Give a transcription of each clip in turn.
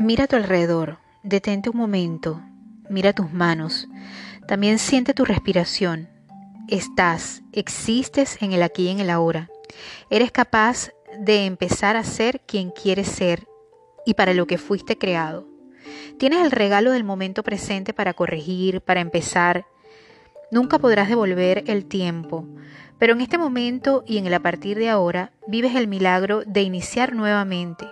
Mira a tu alrededor, detente un momento, mira tus manos, también siente tu respiración. Estás, existes en el aquí y en el ahora. Eres capaz de empezar a ser quien quieres ser y para lo que fuiste creado. Tienes el regalo del momento presente para corregir, para empezar. Nunca podrás devolver el tiempo, pero en este momento y en el a partir de ahora vives el milagro de iniciar nuevamente.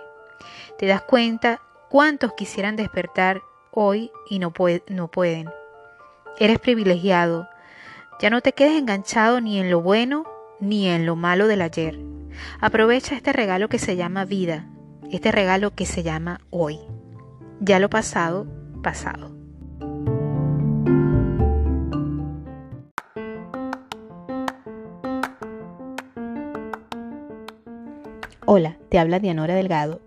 Te das cuenta ¿Cuántos quisieran despertar hoy y no, pueden? Eres privilegiado. Ya no te quedes enganchado ni en lo bueno ni en lo malo del ayer. Aprovecha este regalo que se llama vida, este regalo que se llama hoy. Ya lo pasado, pasado. Hola, te habla Dianora Delgado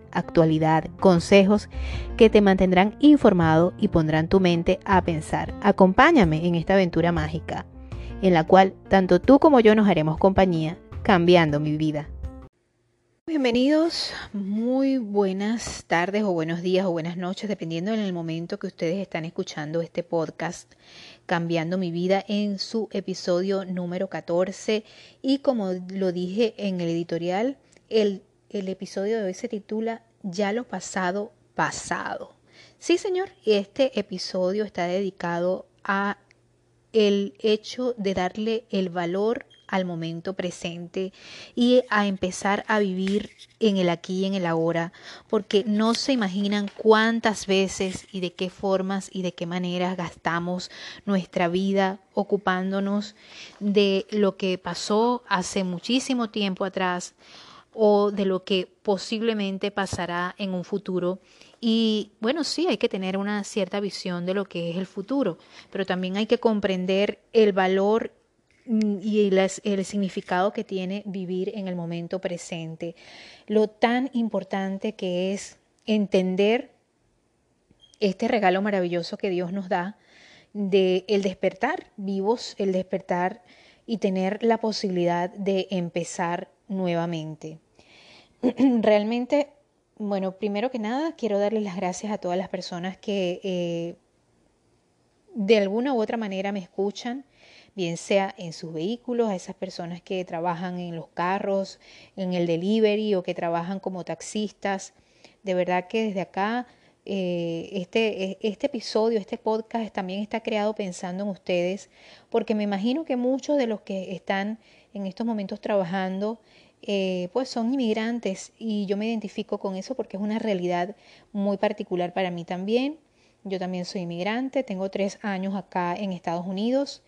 actualidad, consejos que te mantendrán informado y pondrán tu mente a pensar. Acompáñame en esta aventura mágica, en la cual tanto tú como yo nos haremos compañía, cambiando mi vida. Bienvenidos, muy buenas tardes o buenos días o buenas noches, dependiendo en el momento que ustedes están escuchando este podcast, Cambiando mi vida en su episodio número 14. Y como lo dije en el editorial, el el episodio de hoy se titula Ya lo pasado, pasado. Sí, señor, este episodio está dedicado a el hecho de darle el valor al momento presente y a empezar a vivir en el aquí y en el ahora, porque no se imaginan cuántas veces y de qué formas y de qué maneras gastamos nuestra vida ocupándonos de lo que pasó hace muchísimo tiempo atrás o de lo que posiblemente pasará en un futuro. Y bueno, sí, hay que tener una cierta visión de lo que es el futuro, pero también hay que comprender el valor mm, y el, significado que tiene vivir en el momento presente. Lo tan importante que es entender este regalo maravilloso que Dios nos da de el despertar vivos, el despertar y tener la posibilidad de empezar nuevamente. Realmente, bueno, primero que nada, quiero darles las gracias a todas las personas que eh, de alguna u otra manera me escuchan, bien sea en sus vehículos, a esas personas que trabajan en los carros, en el delivery o que trabajan como taxistas. De verdad que desde acá eh, este, e, este episodio, este podcast también está creado pensando en ustedes, porque me imagino que muchos de los que están en estos momentos trabajando, eh, pues son inmigrantes y yo me identifico con eso porque es una realidad muy particular para mí también. Yo también soy inmigrante, tengo tres años acá en Estados Unidos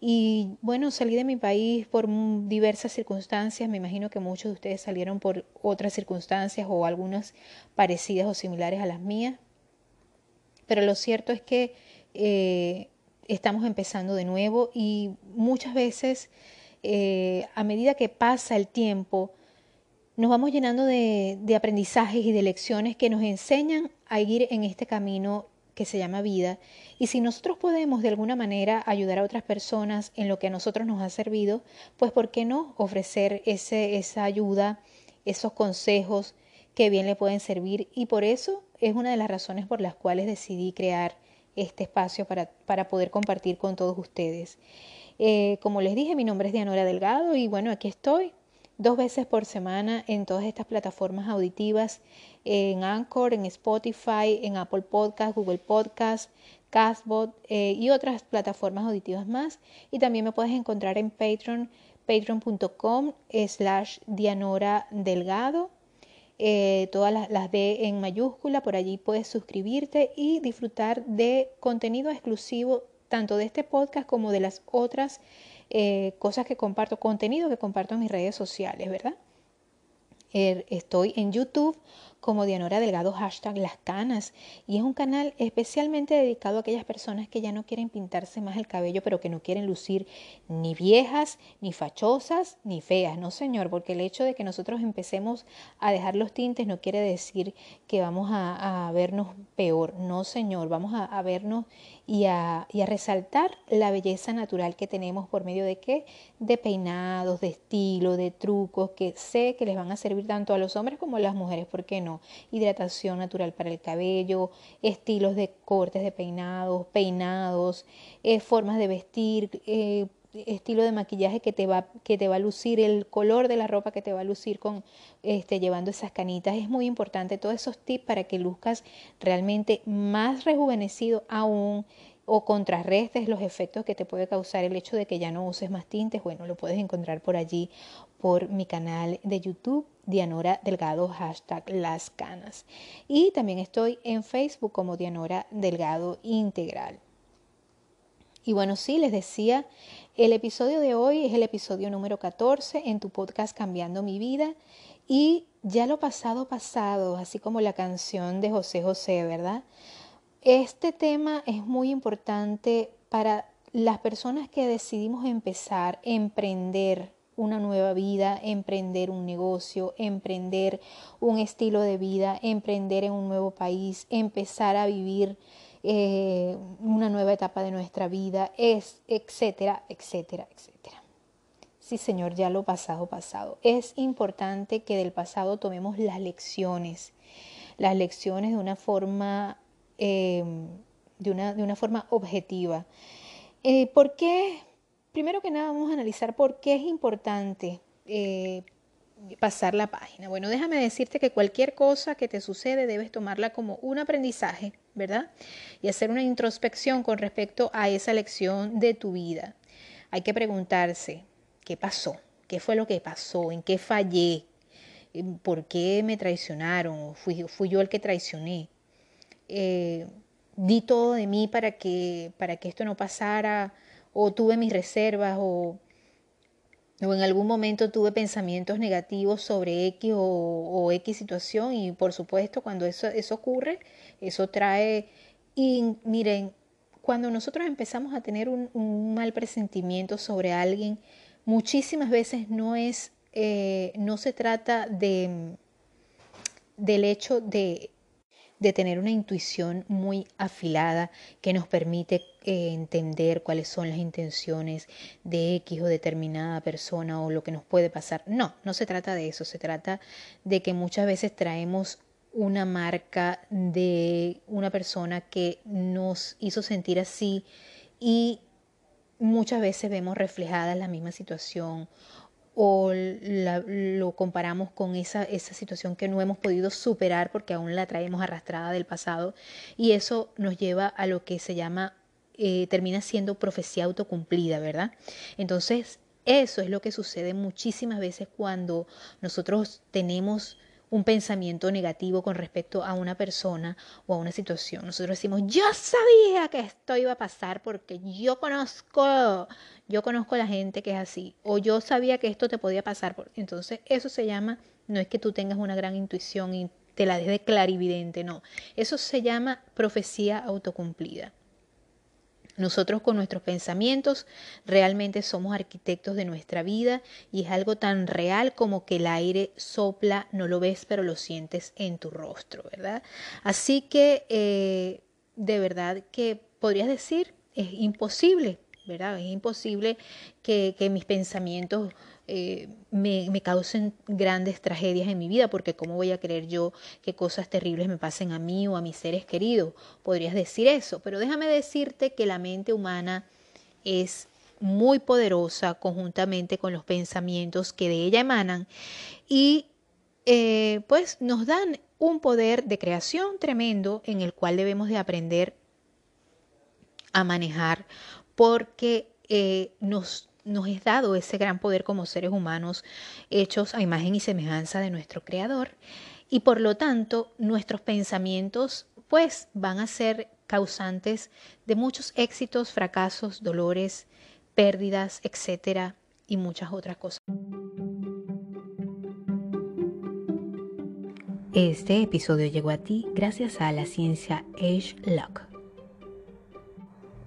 y bueno, salí de mi país por diversas circunstancias, me imagino que muchos de ustedes salieron por otras circunstancias o algunas parecidas o similares a las mías, pero lo cierto es que eh, estamos empezando de nuevo y muchas veces eh, a medida que pasa el tiempo, nos vamos llenando de, de aprendizajes y de lecciones que nos enseñan a ir en este camino que se llama vida. Y si nosotros podemos de alguna manera ayudar a otras personas en lo que a nosotros nos ha servido, pues ¿por qué no ofrecer ese, esa ayuda, esos consejos que bien le pueden servir? Y por eso es una de las razones por las cuales decidí crear este espacio para, para poder compartir con todos ustedes. Eh, como les dije, mi nombre es Dianora Delgado y bueno, aquí estoy dos veces por semana en todas estas plataformas auditivas, en Anchor, en Spotify, en Apple Podcast, Google Podcast, Castbot eh, y otras plataformas auditivas más. Y también me puedes encontrar en Patreon, patreon.com slash Dianora Delgado. Eh, todas las, las D en mayúscula, por allí puedes suscribirte y disfrutar de contenido exclusivo tanto de este podcast como de las otras eh, cosas que comparto, contenido que comparto en mis redes sociales, ¿verdad? Er, estoy en YouTube como Dianora Delgado hashtag Las Canas y es un canal especialmente dedicado a aquellas personas que ya no quieren pintarse más el cabello pero que no quieren lucir ni viejas, ni fachosas, ni feas, no señor, porque el hecho de que nosotros empecemos a dejar los tintes no quiere decir que vamos a, vernos peor, no señor, vamos a, vernos y a, y a resaltar la belleza natural que tenemos por medio de qué, de peinados, de estilo, de trucos que sé que les van a servir tanto a los hombres como a las mujeres, ¿por qué no? hidratación natural para el cabello, estilos de cortes de peinados, peinados, eh, formas de vestir, eh, estilo de maquillaje que te va que te va a lucir el color de la ropa que te va a lucir con este llevando esas canitas es muy importante todos esos tips para que luzcas realmente más rejuvenecido aún o contrarrestes los efectos que te puede causar el hecho de que ya no uses más tintes bueno lo puedes encontrar por allí por mi canal de YouTube Dianora Delgado, hashtag Las Canas. Y también estoy en Facebook como Dianora Delgado Integral. Y bueno, sí, les decía, el episodio de hoy es el episodio número 14 en tu podcast Cambiando mi vida. Y ya lo pasado, pasado, así como la canción de José José, ¿verdad? Este tema es muy importante para las personas que decidimos empezar, emprender, una nueva vida, emprender un negocio, emprender un estilo de vida, emprender en un nuevo país, empezar a vivir eh, una nueva etapa de nuestra vida, es, etcétera, etcétera, etcétera. Sí, Señor, ya lo pasado, pasado. Es importante que del pasado tomemos las lecciones, las lecciones de una forma, eh, de, una, de una forma objetiva. Eh, ¿Por qué primero que nada vamos a analizar por qué es importante eh, pasar la página. Bueno, déjame decirte que cualquier cosa que te sucede debes tomarla como un aprendizaje, ¿verdad? Y hacer una introspección con respecto a esa lección de tu vida. Hay que preguntarse, ¿qué pasó? ¿Qué fue lo que pasó? ¿En qué fallé? ¿Por qué me traicionaron? ¿Fui, fui yo el que traicioné? Eh, di todo de mí para que, para que esto no pasara o tuve mis reservas o, o en algún momento tuve pensamientos negativos sobre X o, X situación y por supuesto cuando eso, eso ocurre, eso trae, y miren, cuando nosotros empezamos a tener un, mal presentimiento sobre alguien, muchísimas veces no es, eh, no se trata de, del hecho de de tener una intuición muy afilada que nos permite eh, entender cuáles son las intenciones de X o determinada persona o lo que nos puede pasar. No, no se trata de eso, se trata de que muchas veces traemos una marca de una persona que nos hizo sentir así y muchas veces vemos reflejada la misma situación o lo comparamos con esa, esa situación que no hemos podido superar porque aún la traemos arrastrada del pasado y eso nos lleva a lo que se llama, eh, termina siendo profecía autocumplida, ¿verdad? Entonces, eso es lo que sucede muchísimas veces cuando nosotros tenemos un pensamiento negativo con respecto a una persona o a una situación. Nosotros decimos, yo sabía que esto iba a pasar porque yo conozco, yo conozco a la gente que es así, o yo sabía que esto te podía pasar. Entonces, eso se llama, no es que tú tengas una gran intuición y te la des de clarividente, no. Eso se llama profecía autocumplida. Nosotros con nuestros pensamientos realmente somos arquitectos de nuestra vida y es algo tan real como que el aire sopla, no lo ves, pero lo sientes en tu rostro, ¿verdad? Así que eh, de verdad que podrías decir, es imposible, ¿verdad? Es imposible que, que mis pensamientos eh, me, me, causen grandes tragedias en mi vida, porque ¿cómo voy a creer yo que cosas terribles me pasen a mí o a mis seres queridos? Podrías decir eso, pero déjame decirte que la mente humana es muy poderosa conjuntamente con los pensamientos que de ella emanan y eh, pues nos dan un poder de creación tremendo en el cual debemos de aprender a manejar porque eh, nos nos es dado ese gran poder como seres humanos hechos a imagen y semejanza de nuestro Creador y por lo tanto nuestros pensamientos pues van a ser causantes de muchos éxitos, fracasos, dolores, pérdidas, etcétera y muchas otras cosas. Este episodio llegó a ti gracias a la ciencia Age Lock.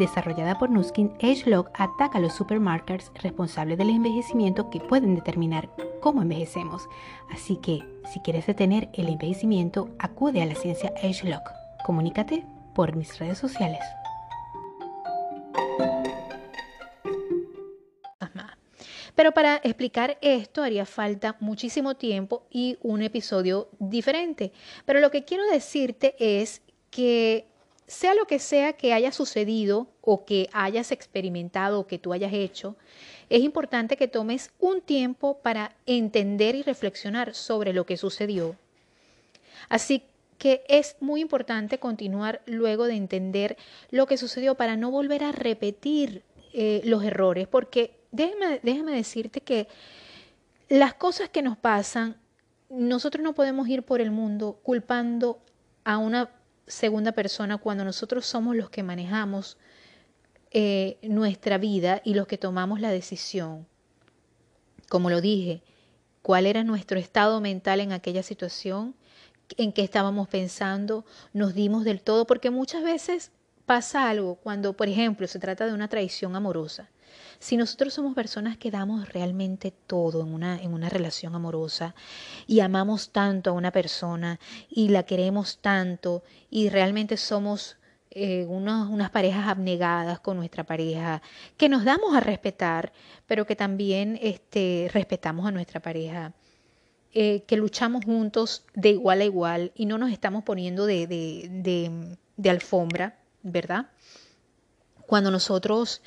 desarrollada por Nuskin, AgeLog ataca a los supermarkers responsables del envejecimiento que pueden determinar cómo envejecemos. Así que, si quieres detener el envejecimiento, acude a la ciencia AgeLog. Comunícate por mis redes sociales. Pero para explicar esto haría falta muchísimo tiempo y un episodio diferente. Pero lo que quiero decirte es que sea lo que sea que haya sucedido o que hayas experimentado o que tú hayas hecho, es importante que tomes un tiempo para entender y reflexionar sobre lo que sucedió. Así que es muy importante continuar luego de entender lo que sucedió para no volver a repetir eh, los errores, porque déjame, déjame decirte que las cosas que nos pasan, nosotros no podemos ir por el mundo culpando a una segunda persona cuando nosotros somos los que manejamos eh, nuestra vida y los que tomamos la decisión. Como lo dije, cuál era nuestro estado mental en aquella situación, en qué estábamos pensando, nos dimos del todo, porque muchas veces pasa algo cuando, por ejemplo, se trata de una traición amorosa. Si nosotros somos personas que damos realmente todo en una, en una relación amorosa y amamos tanto a una persona y la queremos tanto y realmente somos eh, unas parejas abnegadas con nuestra pareja, que nos damos a respetar, pero que también este, respetamos a nuestra pareja. Eh, que luchamos juntos de igual a igual y no nos estamos poniendo de, de, de alfombra, ¿verdad? Cuando nosotros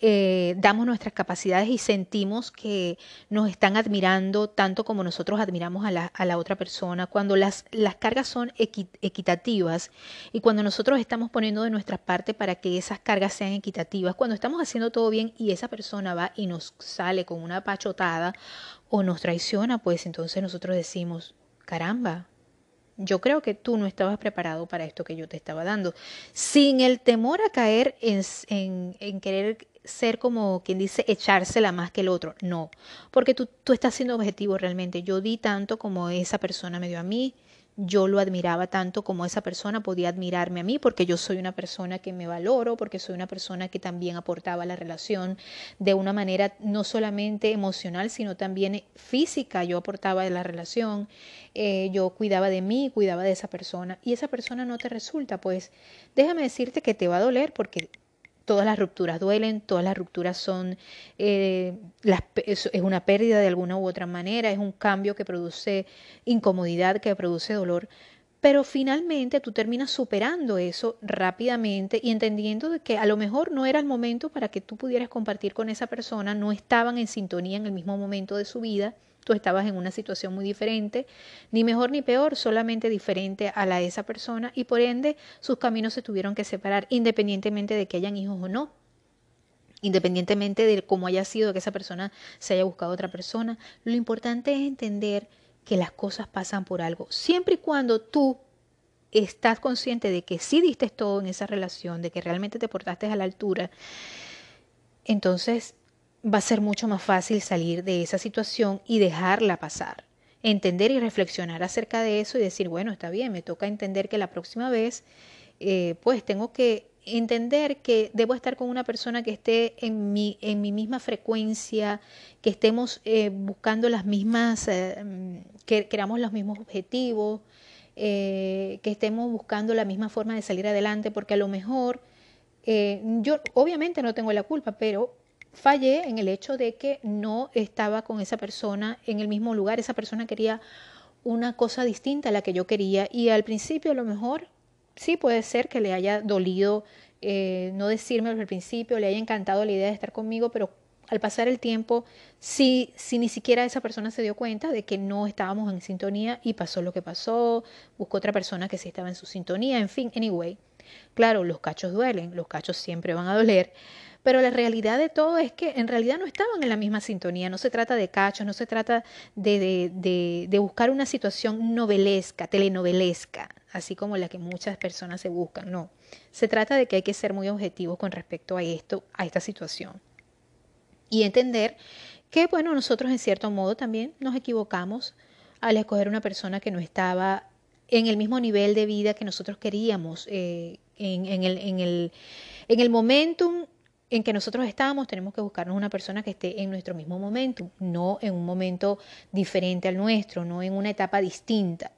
eh, damos nuestras capacidades y sentimos que nos están admirando tanto como nosotros admiramos a la, otra persona, cuando las, las cargas son equitativas y cuando nosotros estamos poniendo de nuestra parte para que esas cargas sean equitativas, cuando estamos haciendo todo bien y esa persona va y nos sale con una pachotada o nos traiciona, pues entonces nosotros decimos, caramba, yo creo que tú no estabas preparado para esto que yo te estaba dando, sin el temor a caer en, en, en querer ser como quien dice echársela más que el otro. No, porque tú, tú estás siendo objetivo realmente. Yo di tanto como esa persona me dio a mí. Yo lo admiraba tanto como esa persona podía admirarme a mí, porque yo soy una persona que me valoro, porque soy una persona que también aportaba la relación de una manera no solamente emocional, sino también física. Yo aportaba a la relación, eh, yo cuidaba de mí, cuidaba de esa persona, y esa persona no te resulta, pues déjame decirte que te va a doler porque todas las rupturas duelen, todas las rupturas son, eh, es, una pérdida de alguna u otra manera, es un cambio que produce incomodidad, que produce dolor, pero finalmente tú terminas superando eso rápidamente y entendiendo de que a lo mejor no era el momento para que tú pudieras compartir con esa persona, no estaban en sintonía en el mismo momento de su vida tú estabas en una situación muy diferente, ni mejor ni peor, solamente diferente a la de esa persona y por ende sus caminos se tuvieron que separar independientemente de que hayan hijos o no. Independientemente de cómo haya sido que esa persona se haya buscado otra persona, lo importante es entender que las cosas pasan por algo, siempre y cuando tú estás consciente de que sí diste todo en esa relación, de que realmente te portaste a la altura, entonces va a ser mucho más fácil salir de esa situación y dejarla pasar. Entender y reflexionar acerca de eso y decir, bueno, está bien, me toca entender que la próxima vez, eh, pues tengo que entender que debo estar con una persona que esté en mi, en mi misma frecuencia, que estemos eh, buscando las mismas, eh, que queramos los mismos objetivos, que estemos buscando la misma forma de salir adelante, porque a lo mejor yo obviamente no tengo la culpa, pero fallé en el hecho de que no estaba con esa persona en el mismo lugar. Esa persona quería una cosa distinta a la que yo quería y al principio a lo mejor sí puede ser que le haya dolido eh, no decirme al principio, le haya encantado la idea de estar conmigo, pero al pasar el tiempo, si, si ni siquiera esa persona se dio cuenta de que no estábamos en sintonía y pasó lo que pasó, buscó otra persona que sí estaba en su sintonía, en fin, anyway. Claro, los cachos duelen, los cachos siempre van a doler, pero la realidad de todo es que en realidad no estaban en la misma sintonía, no se trata de cachos, no se trata de, de, de, buscar una situación novelesca, telenovelesca, así como la que muchas personas se buscan, no. Se trata de que hay que ser muy objetivos con respecto a esto, a esta situación y entender que, bueno, nosotros en cierto modo también nos equivocamos al escoger una persona que no estaba en el mismo nivel de vida que nosotros queríamos, eh, en, en, el, en, el, en el momentum en que nosotros estábamos, tenemos que buscarnos una persona que esté en nuestro mismo momento, no en un momento diferente al nuestro, no en una etapa distinta.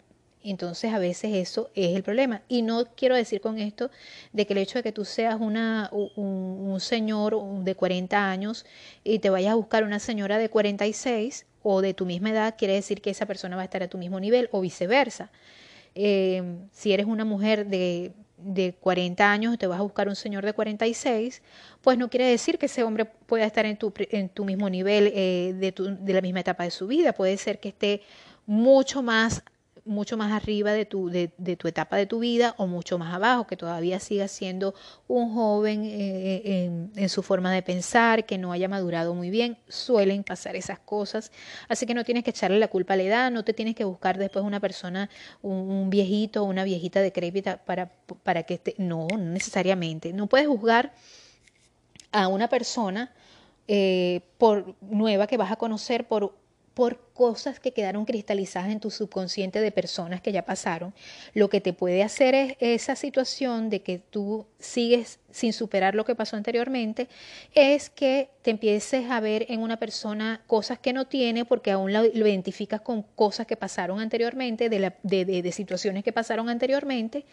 Entonces a veces eso es el problema. Y no quiero decir con esto de que el hecho de que tú seas una, un, un señor de 40 años y te vayas a buscar una señora de 46 o de tu misma edad, quiere decir que esa persona va a estar a tu mismo nivel o viceversa. Eh, si eres una mujer de, de 40 años te vas a buscar un señor de 46, pues no quiere decir que ese hombre pueda estar en tu, en tu mismo nivel eh, de, tu, de la misma etapa de su vida. Puede ser que esté mucho más mucho más arriba de tu, de, de, tu etapa de tu vida o mucho más abajo, que todavía siga siendo un joven eh, en, en, su forma de pensar, que no haya madurado muy bien. Suelen pasar esas cosas. Así que no tienes que echarle la culpa a la edad, no te tienes que buscar después una persona, un, un viejito o una viejita decrépita para, para que te... No, no necesariamente. No puedes juzgar a una persona eh, por nueva que vas a conocer por por cosas que quedaron cristalizadas en tu subconsciente de personas que ya pasaron, lo que te puede hacer es esa situación de que tú sigues sin superar lo que pasó anteriormente, es que te empieces a ver en una persona cosas que no tiene porque aún lo, identificas con cosas que pasaron anteriormente, de, situaciones que pasaron anteriormente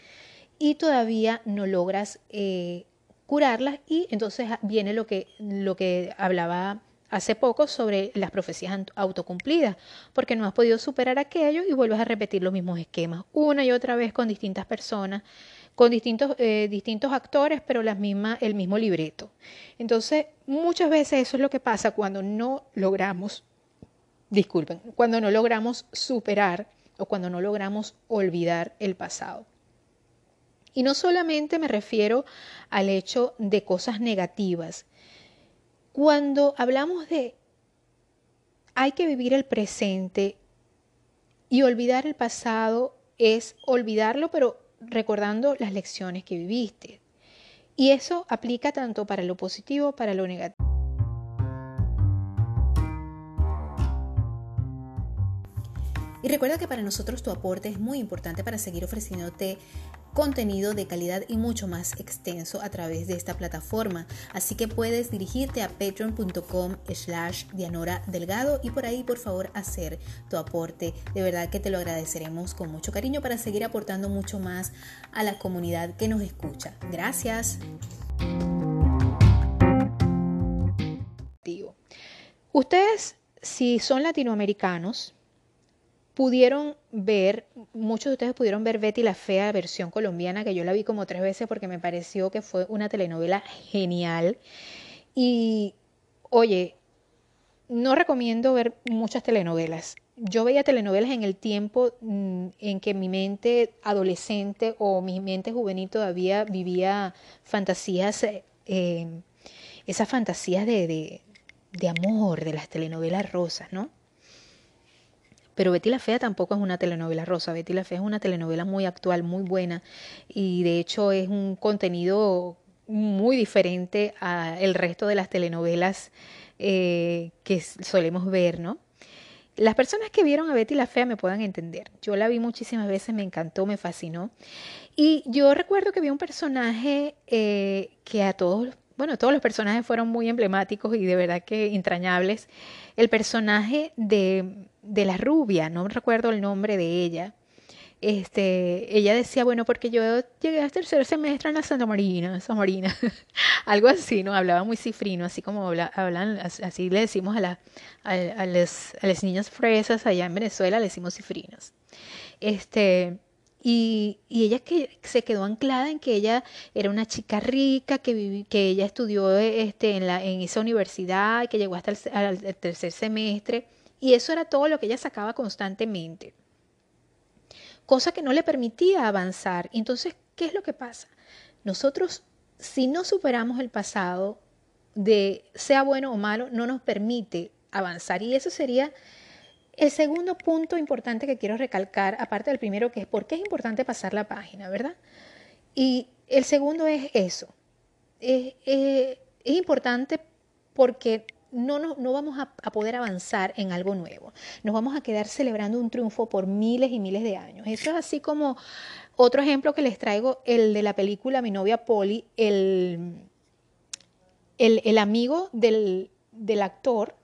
y todavía no logras eh, curarlas y entonces viene lo que, lo que hablaba hace poco sobre las profecías autocumplidas, porque no has podido superar aquello y vuelves a repetir los mismos esquemas una y otra vez con distintas personas, con distintos, eh, distintos actores, pero el mismo libreto. Entonces, muchas veces eso es lo que pasa cuando no logramos, disculpen, cuando no logramos superar o cuando no logramos olvidar el pasado. Y no solamente me refiero al hecho de cosas negativas, cuando hablamos de hay que vivir el presente y olvidar el pasado es olvidarlo, pero recordando las lecciones que viviste. Y eso aplica tanto para lo positivo, para lo negativo. Y recuerda que para nosotros tu aporte es muy importante para seguir ofreciéndote contenido de calidad y mucho más extenso a través de esta plataforma. Así que puedes dirigirte a patreon.com slash Dianora Delgado y por ahí por favor hacer tu aporte. De verdad que te lo agradeceremos con mucho cariño para seguir aportando mucho más a la comunidad que nos escucha. Gracias. Ustedes, si son latinoamericanos, pudieron ver, muchos de ustedes pudieron ver Betty la Fea versión colombiana, que yo la vi como tres veces porque me pareció que fue una telenovela genial. Y, oye, no recomiendo ver muchas telenovelas. Yo veía telenovelas en el tiempo mm, en que mi mente adolescente o mi mente juvenil todavía vivía fantasías, eh, esas fantasías de, de amor, de las telenovelas rosas, ¿no? Pero Betty la Fea tampoco es una telenovela rosa. Betty la Fea es una telenovela muy actual, muy buena y de hecho es un contenido muy diferente al resto de las telenovelas eh, que solemos ver, ¿no? Las personas que vieron a Betty la Fea me puedan entender. Yo la vi muchísimas veces, me encantó, me fascinó. Y yo recuerdo que vi un personaje eh, que a todos, bueno, todos los personajes fueron muy emblemáticos y de verdad que entrañables. El personaje de de la rubia, no recuerdo el nombre de ella. Este, ella decía, bueno, porque yo llegué al tercer semestre en la Santa Marina, Santa Marina, algo así, ¿no? Hablaba muy cifrino, así como habla, hablan, así le decimos a, la, a, a, las, a niñas fresas allá en Venezuela, le decimos cifrinos. Este, Y, ella que se quedó anclada en que ella era una chica rica, que, que ella estudió este, en, esa universidad, que llegó hasta el, tercer semestre, y eso era todo lo que ella sacaba constantemente. Cosa que no le permitía avanzar. Entonces, ¿qué es lo que pasa? Nosotros, si no superamos el pasado, de sea bueno o malo, no nos permite avanzar. Y eso sería el segundo punto importante que quiero recalcar, aparte del primero, que es por qué es importante pasar la página, ¿verdad? Y el segundo es eso. Es, importante porque no, no, vamos a, a, poder avanzar en algo nuevo. Nos vamos a quedar celebrando un triunfo por miles y miles de años. Eso es así como otro ejemplo que les traigo, el de la película Mi novia Polly, el, el, el amigo del, del actor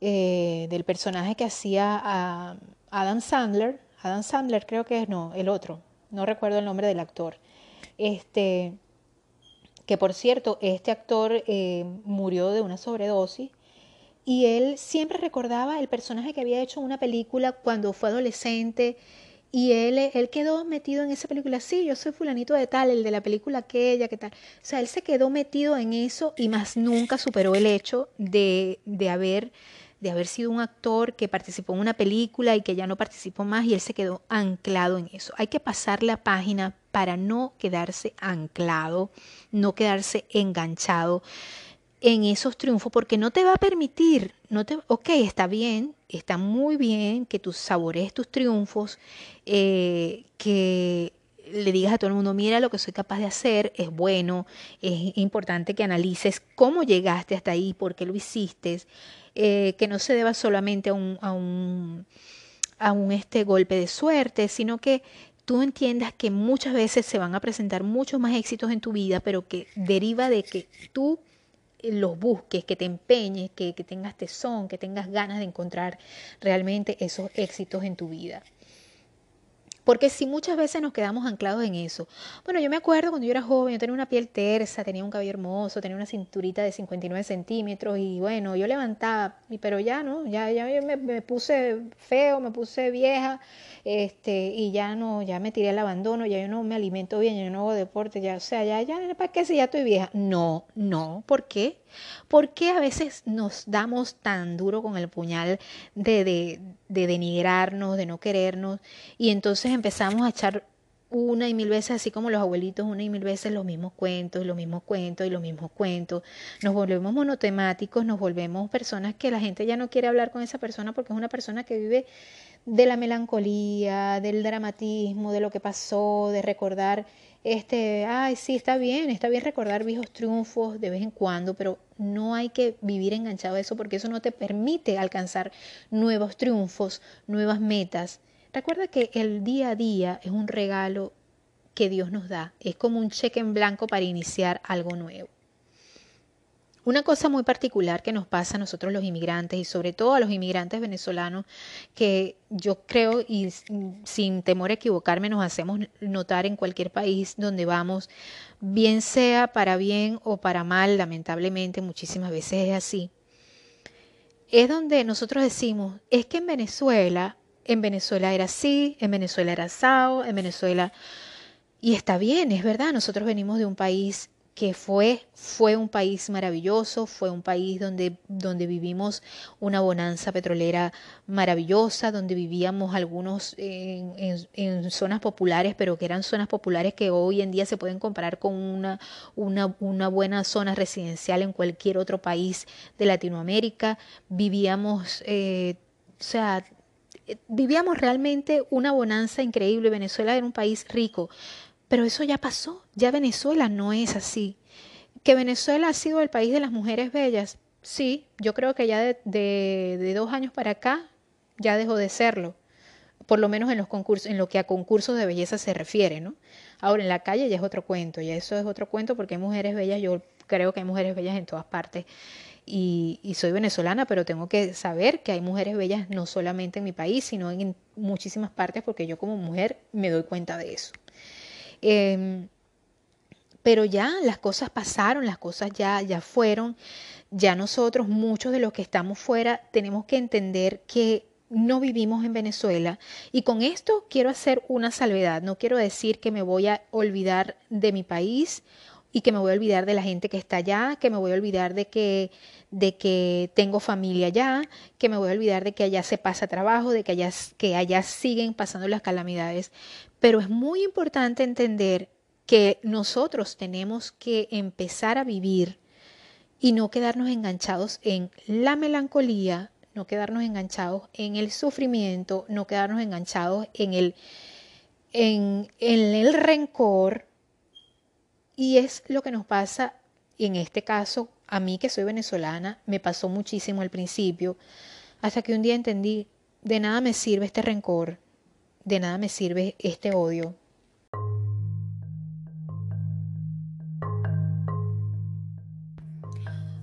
eh, del personaje que hacía a Adam Sandler, Adam Sandler creo que es, no, el otro, no recuerdo el nombre del actor, este, que por cierto, este actor eh, murió de una sobredosis y él siempre recordaba el personaje que había hecho en una película cuando fue adolescente y él, él quedó metido en esa película, sí, yo soy fulanito de tal, el de la película aquella, que tal. O sea, él se quedó metido en eso y más nunca superó el hecho de, de haber de haber sido un actor que participó en una película y que ya no participó más y él se quedó anclado en eso. Hay que pasar la página para no quedarse anclado, no quedarse enganchado en esos triunfos porque no te va a permitir, no te, ok, está bien, está muy bien que tú sabores tus triunfos, eh, que le digas a todo el mundo, mira lo que soy capaz de hacer, es bueno, es importante que analices cómo llegaste hasta ahí, por qué lo hiciste, eh, que no se deba solamente a un, a un, a un este golpe de suerte, sino que tú entiendas que muchas veces se van a presentar muchos más éxitos en tu vida, pero que deriva de que tú los busques, que te empeñes, que, que tengas tesón, que tengas ganas de encontrar realmente esos éxitos en tu vida. Porque si muchas veces nos quedamos anclados en eso. Bueno, yo me acuerdo cuando yo era joven, yo tenía una piel tersa, tenía un cabello hermoso, tenía una cinturita de 59 centímetros y bueno, yo levantaba, pero ya no, ya, ya me, me puse feo, me puse vieja este, y ya no, ya me tiré el abandono, ya yo no me alimento bien, yo no hago deporte, ya, o sea, ya, ya, ¿para qué si ya estoy vieja? No, no, ¿por qué? ¿Por qué a veces nos damos tan duro con el puñal de, de, de denigrarnos, de no querernos, y entonces empezamos a echar una y mil veces, así como los abuelitos, una y mil veces los mismos cuentos, los mismos cuentos, y los mismos cuentos. Nos volvemos monotemáticos, nos volvemos personas que la gente ya no quiere hablar con esa persona porque es una persona que vive de la melancolía, del dramatismo, de lo que pasó, de recordar, este, ay, sí, está bien, está bien recordar viejos triunfos de vez en cuando, pero no hay que vivir enganchado a eso porque eso no te permite alcanzar nuevos triunfos, nuevas metas. Recuerda que el día a día es un regalo que Dios nos da, es como un cheque en blanco para iniciar algo nuevo. Una cosa muy particular que nos pasa a nosotros los inmigrantes y sobre todo a los inmigrantes venezolanos que yo creo y sin temor a equivocarme nos hacemos notar en cualquier país donde vamos, bien sea para bien o para mal, lamentablemente muchísimas veces es así. Es donde nosotros decimos, es que en Venezuela, en Venezuela era así, en Venezuela era asado, en Venezuela... Y está bien, es verdad, nosotros venimos de un país que fue, fue un país maravilloso, fue un país donde, donde vivimos una bonanza petrolera maravillosa, donde vivíamos algunos en, en, zonas populares, pero que eran zonas populares que hoy en día se pueden comparar con una, una, una buena zona residencial en cualquier otro país de Latinoamérica. Vivíamos, eh, o sea, vivíamos realmente una bonanza increíble. Venezuela era un país rico pero eso ya pasó, ya Venezuela no es así. ¿Que Venezuela ha sido el país de las mujeres bellas? Sí, yo creo que ya de, de, dos años para acá ya dejó de serlo, por lo menos en los concursos, en lo que a concursos de belleza se refiere, ¿no? Ahora en la calle ya es otro cuento, ya eso es otro cuento porque hay mujeres bellas, yo creo que hay mujeres bellas en todas partes y, y, soy venezolana, pero tengo que saber que hay mujeres bellas no solamente en mi país, sino en muchísimas partes porque yo como mujer me doy cuenta de eso. Em, pero ya las cosas pasaron, las cosas ya, ya fueron. Ya nosotros, muchos de los que estamos fuera, tenemos que entender que no vivimos en Venezuela. Y con esto quiero hacer una salvedad. No quiero decir que me voy a olvidar de mi país y que me voy a olvidar de la gente que está allá, que me voy a olvidar de que, de que tengo familia allá, que me voy a olvidar de que allá se pasa trabajo, de que allá, que allá siguen pasando las calamidades. Pero es muy importante entender que nosotros tenemos que empezar a vivir y no quedarnos enganchados en la melancolía, no quedarnos enganchados en el sufrimiento, no quedarnos enganchados en el, en, en el rencor. Y es lo que nos pasa, en este caso, a mí que soy venezolana, me pasó muchísimo al principio, hasta que un día entendí, de nada me sirve este rencor, de nada me sirve este odio,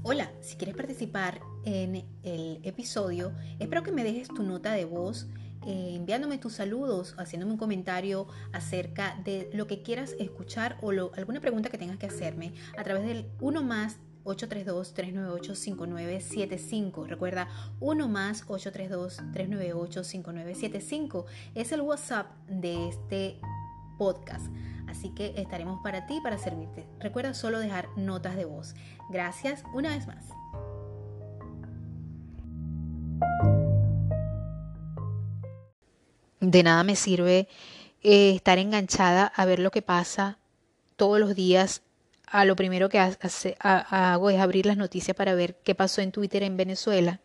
Hola, si quieres participar en el episodio, espero que me dejes tu nota de voz eh, enviándome tus saludos, haciéndome un comentario acerca de lo que quieras escuchar o alguna pregunta que tengas que hacerme a través del 1 más 832-398-5975. Recuerda, 1 más 832-398-5975 es el WhatsApp de este podcast. Así que estaremos para ti, para servirte. Recuerda solo dejar notas de voz. Gracias una vez más. De nada me sirve eh, estar enganchada a ver lo que pasa todos los días. A lo primero que hago es abrir las noticias para ver qué pasó en Twitter en Venezuela,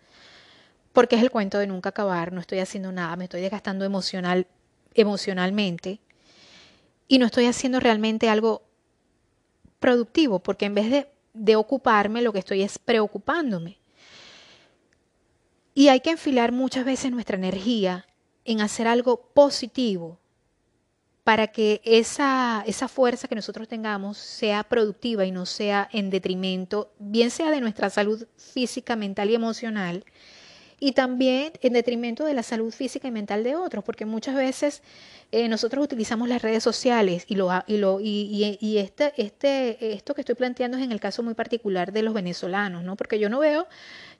porque es el cuento de nunca acabar. No estoy haciendo nada, me estoy desgastando emocional, emocionalmente y no estoy haciendo realmente algo productivo, porque en vez de, de ocuparme, lo que estoy es preocupándome. Y hay que enfilar muchas veces nuestra energía en hacer algo positivo para que esa, esa fuerza que nosotros tengamos sea productiva y no sea en detrimento, bien sea de nuestra salud física, mental y emocional, y también en detrimento de la salud física y mental de otros, porque muchas veces eh, nosotros utilizamos las redes sociales y, lo, y, lo, y, y, este, este, esto que estoy planteando es en el caso muy particular de los venezolanos, ¿no? porque yo no veo,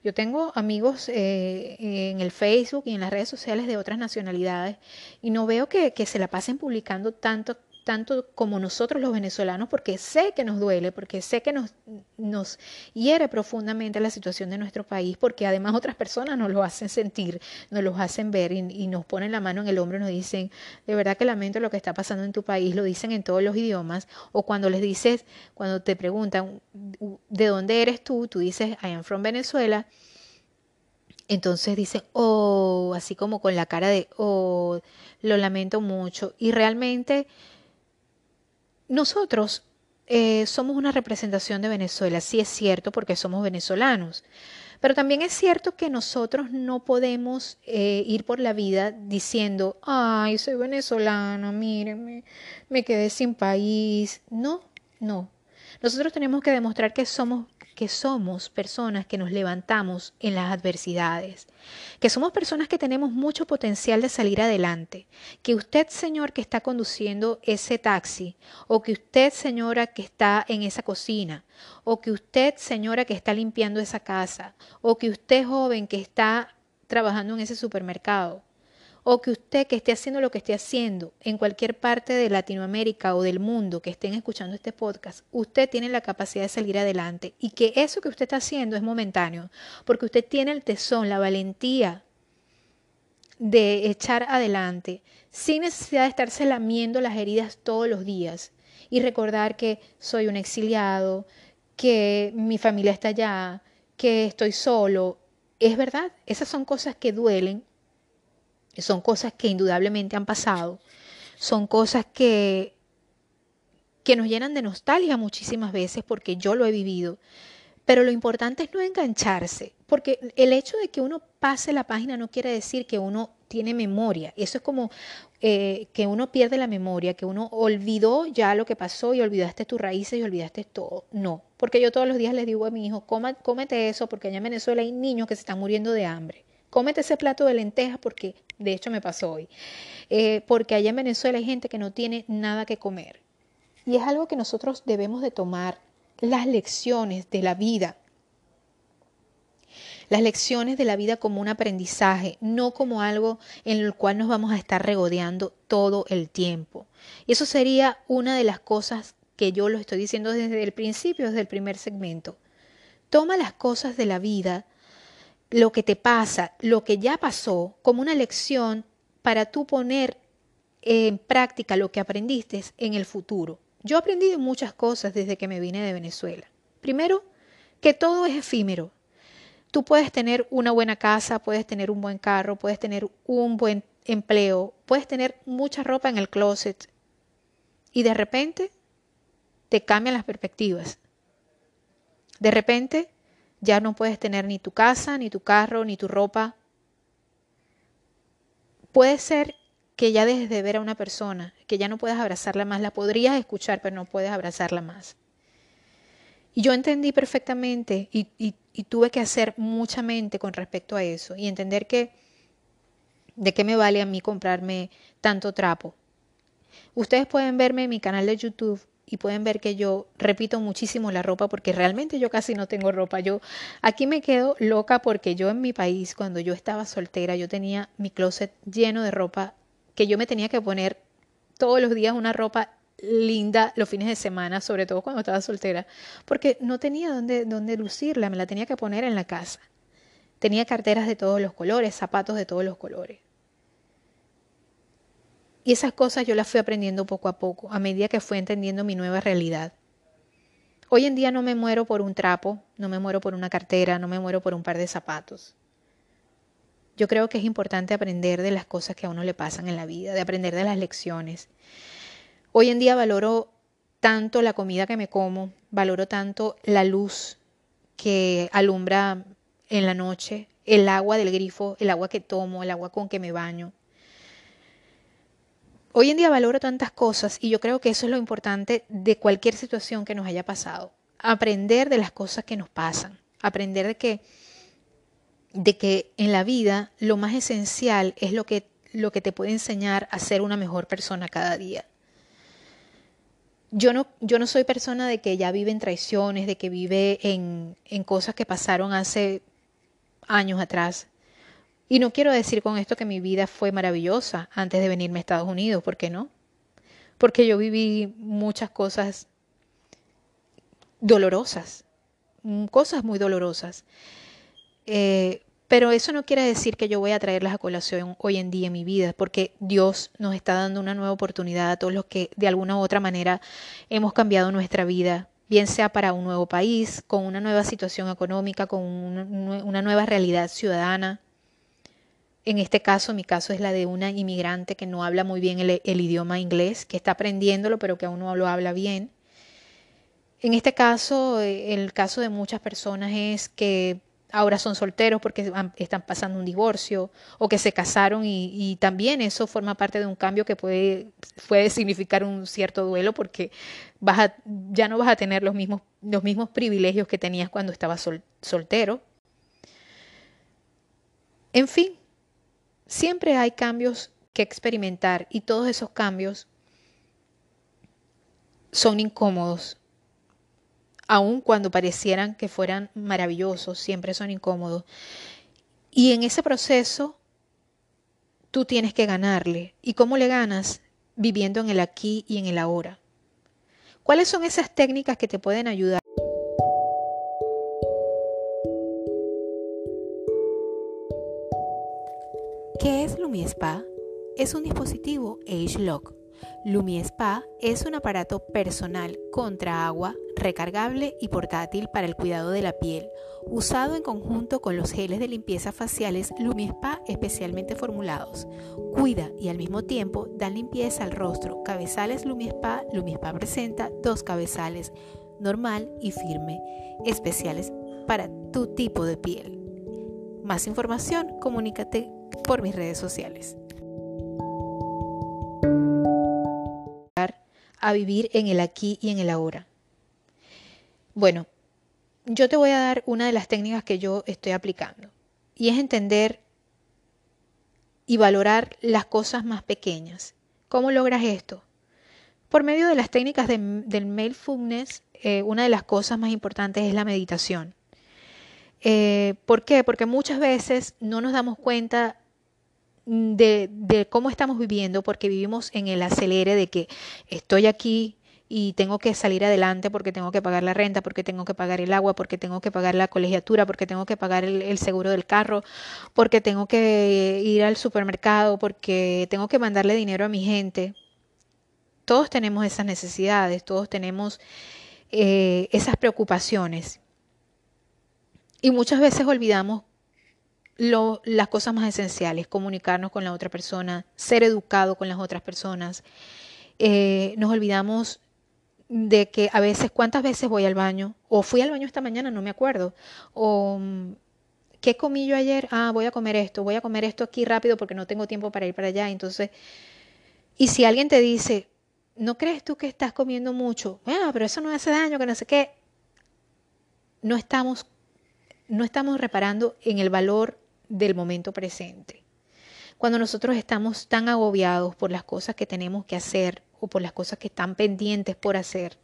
yo tengo amigos eh, en el Facebook y en las redes sociales de otras nacionalidades y no veo que, que se la pasen publicando tanto tanto como nosotros los venezolanos, porque sé que nos duele, porque sé que nos, nos hiere profundamente la situación de nuestro país, porque además otras personas nos lo hacen sentir, nos lo hacen ver y, nos ponen la mano en el hombro y nos dicen, de verdad que lamento lo que está pasando en tu país, lo dicen en todos los idiomas, o cuando les dices, cuando te preguntan, ¿de dónde eres tú? Tú dices, I am from Venezuela. Entonces dicen, oh, así como con la cara de, oh, lo lamento mucho. Y realmente nosotros eh, somos una representación de Venezuela, sí es cierto, porque somos venezolanos, pero también es cierto que nosotros no podemos eh, ir por la vida diciendo, ay, soy venezolano, mírenme, me quedé sin país. No, no. Nosotros tenemos que demostrar que somos que somos personas que nos levantamos en las adversidades, que somos personas que tenemos mucho potencial de salir adelante, que usted, señor, que está conduciendo ese taxi, o que usted, señora, que está en esa cocina, o que usted, señora, que está limpiando esa casa, o que usted, joven, que está trabajando en ese supermercado, o que usted que esté haciendo lo que esté haciendo en cualquier parte de Latinoamérica o del mundo que estén escuchando este podcast, usted tiene la capacidad de salir adelante y que eso que usted está haciendo es momentáneo, porque usted tiene el tesón, la valentía de echar adelante sin necesidad de estarse lamiendo las heridas todos los días y recordar que soy un exiliado, que mi familia está allá, que estoy solo. Es verdad, esas son cosas que duelen son cosas que indudablemente han pasado, son cosas que, que nos llenan de nostalgia muchísimas veces porque yo lo he vivido. Pero lo importante es no engancharse, porque el hecho de que uno pase la página no quiere decir que uno tiene memoria. Eso es como eh, que uno pierde la memoria, que uno olvidó ya lo que pasó y olvidaste tus raíces y olvidaste todo. No, porque yo todos los días le digo a mi hijo, cómete eso, porque allá en Venezuela hay niños que se están muriendo de hambre. Cómete ese plato de lentejas porque de hecho me pasó hoy. Eh, porque allá en Venezuela hay gente que no tiene nada que comer. Y es algo que nosotros debemos de tomar las lecciones de la vida. las lecciones de la vida como un aprendizaje, no como algo en el cual nos vamos a estar regodeando todo el tiempo. Y eso sería una de las cosas que yo lo estoy diciendo desde el principio, desde el primer segmento. Toma las cosas de la vida, lo que te pasa, lo que ya pasó, como una lección para tú poner en práctica lo que aprendiste en el futuro. Yo aprendí muchas cosas desde que me vine de Venezuela. Primero, que todo es efímero. Tú puedes tener una buena casa, puedes tener un buen carro, puedes tener un buen empleo, puedes tener mucha ropa en el closet y de repente te cambian las perspectivas. De repente ya no puedes tener ni tu casa, ni tu carro, ni tu ropa. Puede ser que ya dejes de ver a una persona, que ya no puedas abrazarla más, la podrías escuchar, pero no puedes abrazarla más. Y yo entendí perfectamente y, y tuve que hacer mucha mente con respecto a eso y entender que de qué me vale a mí comprarme tanto trapo. Ustedes pueden verme en mi canal de YouTube y pueden ver que yo repito muchísimo la ropa porque realmente yo casi no tengo ropa. Yo aquí me quedo loca porque yo en mi país cuando yo estaba soltera yo tenía mi closet lleno de ropa que yo me tenía que poner todos los días una ropa linda los fines de semana, sobre todo cuando estaba soltera, porque no tenía dónde, dónde lucirla, me la tenía que poner en la casa. Tenía carteras de todos los colores, zapatos de todos los colores. Y esas cosas yo las fui aprendiendo poco a poco, a medida que fui entendiendo mi nueva realidad. Hoy en día no me muero por un trapo, no me muero por una cartera, no me muero por un par de zapatos. Yo creo que es importante aprender de las cosas que a uno le pasan en la vida, de aprender de las lecciones. Hoy en día valoro tanto la comida que me como, valoro tanto la luz que alumbra en la noche, el agua del grifo, el agua que tomo, el agua con que me baño. Hoy en día valoro tantas cosas y yo creo que eso es lo importante de cualquier situación que nos haya pasado. Aprender de las cosas que nos pasan, aprender de que de que en la vida lo más esencial es lo que, lo que te puede enseñar a ser una mejor persona cada día. Yo no, yo no soy persona de que ya vive en traiciones, de que vive en, en cosas que pasaron hace años atrás. Y no quiero decir con esto que mi vida fue maravillosa antes de venirme a Estados Unidos, ¿por qué no? Porque yo viví muchas cosas dolorosas, cosas muy dolorosas. Eh, pero eso no quiere decir que yo voy a traerlas a colación hoy en día en mi vida, porque Dios nos está dando una nueva oportunidad a todos los que de alguna u otra manera hemos cambiado nuestra vida, bien sea para un nuevo país, con una nueva situación económica, con una, nueva realidad ciudadana. En este caso, mi caso es la de una inmigrante que no habla muy bien el, idioma inglés, que está aprendiéndolo, pero que aún no lo habla bien. En este caso, eh, el caso de muchas personas es que ahora son solteros porque están pasando un divorcio o que se casaron y, también eso forma parte de un cambio que puede, significar un cierto duelo porque ya no vas a tener los mismos privilegios que tenías cuando estabas soltero. En fin, siempre hay cambios que experimentar y todos esos cambios son incómodos aun cuando parecieran que fueran maravillosos, siempre son incómodos. Y en ese proceso, tú tienes que ganarle. ¿Y cómo le ganas? Viviendo en el aquí y en el ahora. ¿Cuáles son esas técnicas que te pueden ayudar? LumiSpa? Es un dispositivo Age Lock Lumi Spa es un aparato personal contra agua, recargable y portátil para el cuidado de la piel, usado en conjunto con los geles de limpieza faciales Lumi Spa especialmente formulados. Cuida y al mismo tiempo dan limpieza al rostro. Cabezales Lumi Spa, Lumi Spa presenta dos cabezales, normal y firme, especiales para tu tipo de piel. Más información, comunícate por mis redes sociales. a vivir en el aquí y en el ahora. Bueno, yo te voy a dar una de las técnicas que yo estoy aplicando y es entender y valorar las cosas más pequeñas. ¿Cómo logras esto? Por medio de las técnicas del mindfulness, eh, una de las cosas más importantes es la meditación. Eh, ¿Por qué? Porque muchas veces no nos damos cuenta de, de, cómo estamos viviendo porque vivimos en el acelere de que estoy aquí, y tengo que salir adelante porque tengo que pagar la renta, porque tengo que pagar el agua, porque tengo que pagar la colegiatura, porque tengo que pagar el, seguro del carro, porque tengo que ir al supermercado, porque tengo que mandarle dinero a mi gente. Todos tenemos esas necesidades, todos tenemos eh, esas preocupaciones. Y muchas veces olvidamos las cosas más esenciales, comunicarnos con la otra persona, ser educado con las otras personas. Eh, nos olvidamos de que a veces, ¿cuántas veces voy al baño? O fui al baño esta mañana, no me acuerdo. O, ¿qué comí yo ayer? Ah, voy a comer esto, voy a comer esto aquí rápido porque no tengo tiempo para ir para allá. Entonces, y si alguien te dice, ¿no crees tú que estás comiendo mucho? Ah, pero eso no hace daño, que no sé qué. No estamos, no estamos reparando en el valor del momento presente. Cuando nosotros estamos tan agobiados por las cosas que tenemos que hacer, o por las cosas que están pendientes por hacer.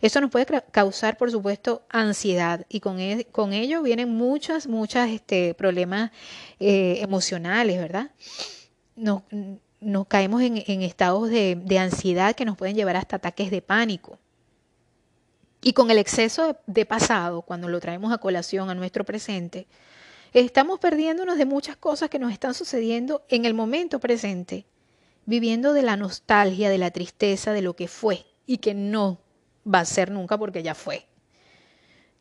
Eso nos puede causar, por supuesto, ansiedad y con, e, con ello vienen muchos, muchos este, problemas eh, emocionales, ¿verdad? Nos, nos caemos en, en estados de, de, ansiedad que nos pueden llevar hasta ataques de pánico. Y con el exceso de pasado, cuando lo traemos a colación a nuestro presente, estamos perdiéndonos de muchas cosas que nos están sucediendo en el momento presente viviendo de la nostalgia, de la tristeza, de lo que fue y que no va a ser nunca porque ya fue.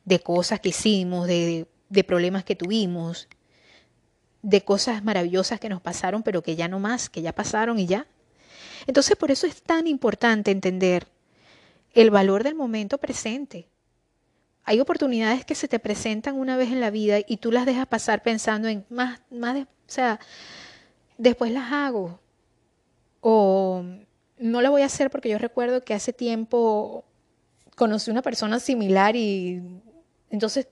De cosas que hicimos, de, de problemas que tuvimos, de cosas maravillosas que nos pasaron, pero que ya no más, que ya pasaron y ya. Entonces por eso es tan importante entender el valor del momento presente. Hay oportunidades que se te presentan una vez en la vida y tú las dejas pasar pensando en más, más, o sea, después las hago, o no lo voy a hacer porque yo recuerdo que hace tiempo conocí una persona similar y entonces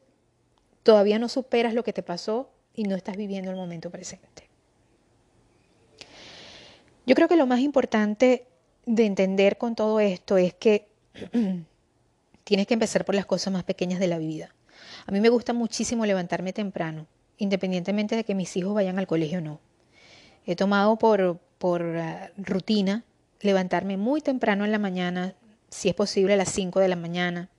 todavía no superas lo que te pasó y no estás viviendo el momento presente. Yo creo que lo más importante de entender con todo esto es que tienes que empezar por las cosas más pequeñas de la vida. A mí me gusta muchísimo levantarme temprano, independientemente de que mis hijos vayan al colegio o no. He tomado por, por uh, rutina levantarme muy temprano en la mañana, si es posible a las 5 de la mañana.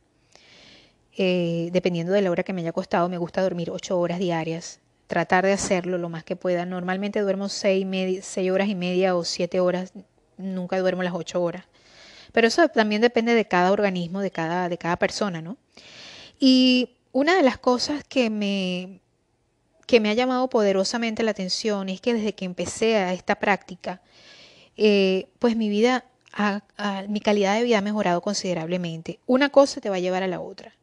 Eh, dependiendo de la hora que me haya costado, me gusta dormir 8 horas diarias. Tratar de hacerlo lo más que pueda. Normalmente duermo 6, horas y media o 7 horas. Nunca duermo las 8 horas. Pero eso también depende de cada organismo, de cada, de cada persona, ¿no? Y una de las cosas que me, que me ha llamado poderosamente la atención es que desde que empecé a esta práctica, eh, pues mi vida, mi calidad de vida ha mejorado considerablemente. Una cosa te va a llevar a la otra.